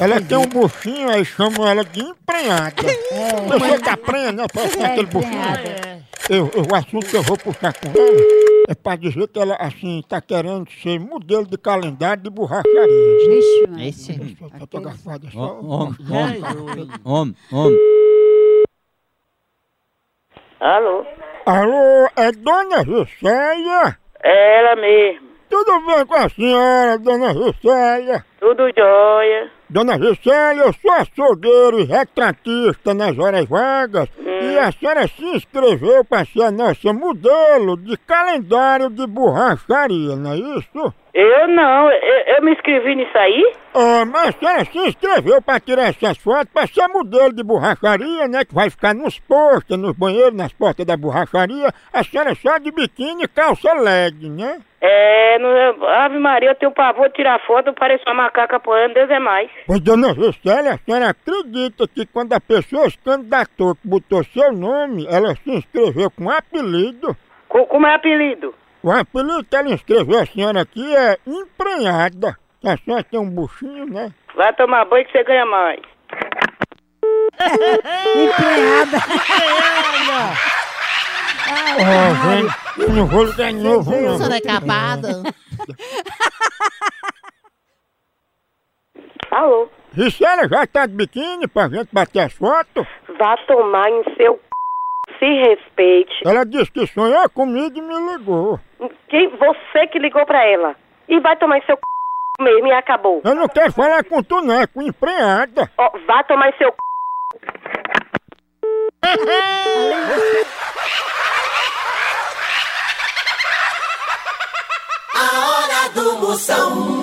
Ela tem um buchinho, aí chamam ela de emprenhada. Você tá prenha, né? Parece aquele buchinho. Eu, eu, o assunto que eu vou puxar com ela é pra dizer que ela, assim, tá querendo ser modelo de calendário de borracharia. Vixe, mano. Esse. Fotografada só. Homem, homem, homem, homem. Alô? Alô, é Dona Juscelia? É ela mesmo. Tudo bem com a senhora, Dona Juscelia? Tudo jóia. Dona Juscelia, eu sou açougueiro e retratista nas horas vagas e a senhora se inscreveu para ser a nossa modelo de calendário de borracharia, não é isso? Eu não, eu, me inscrevi nisso aí? Ah, mas a senhora se inscreveu para tirar essas fotos para ser modelo de borracharia, né? Que vai ficar nos postos, nos banheiros, nas portas da borracharia. A senhora só de biquíni e calça leg, né? É, no, Ave Maria, eu tenho pavor de tirar foto, eu pareço uma macaca apoiando, Deus é mais. Pois, dona Juscelia, a senhora acredita que quando a pessoa se candidatou, que botou seu nome, ela se inscreveu com apelido? Co- como é apelido? O apelido que ela inscreveu a senhora aqui é emprenhada. A senhora tem um buchinho, né? Vai tomar banho que você ganha mais. Empregada. Ó, velho, eu não vou ligar de novo, não. Senhora acabada. Alô? Gisela já tá de biquíni pra gente bater as fotos? Vá tomar em seu. Se respeite. Ela disse que sonhou comigo e me ligou. Quem, você que ligou pra ela. E vai tomar seu c... mesmo e acabou. Eu não quero falar com tu, não, é com empregada. Ó, vá tomar seu c... A hora do Moção.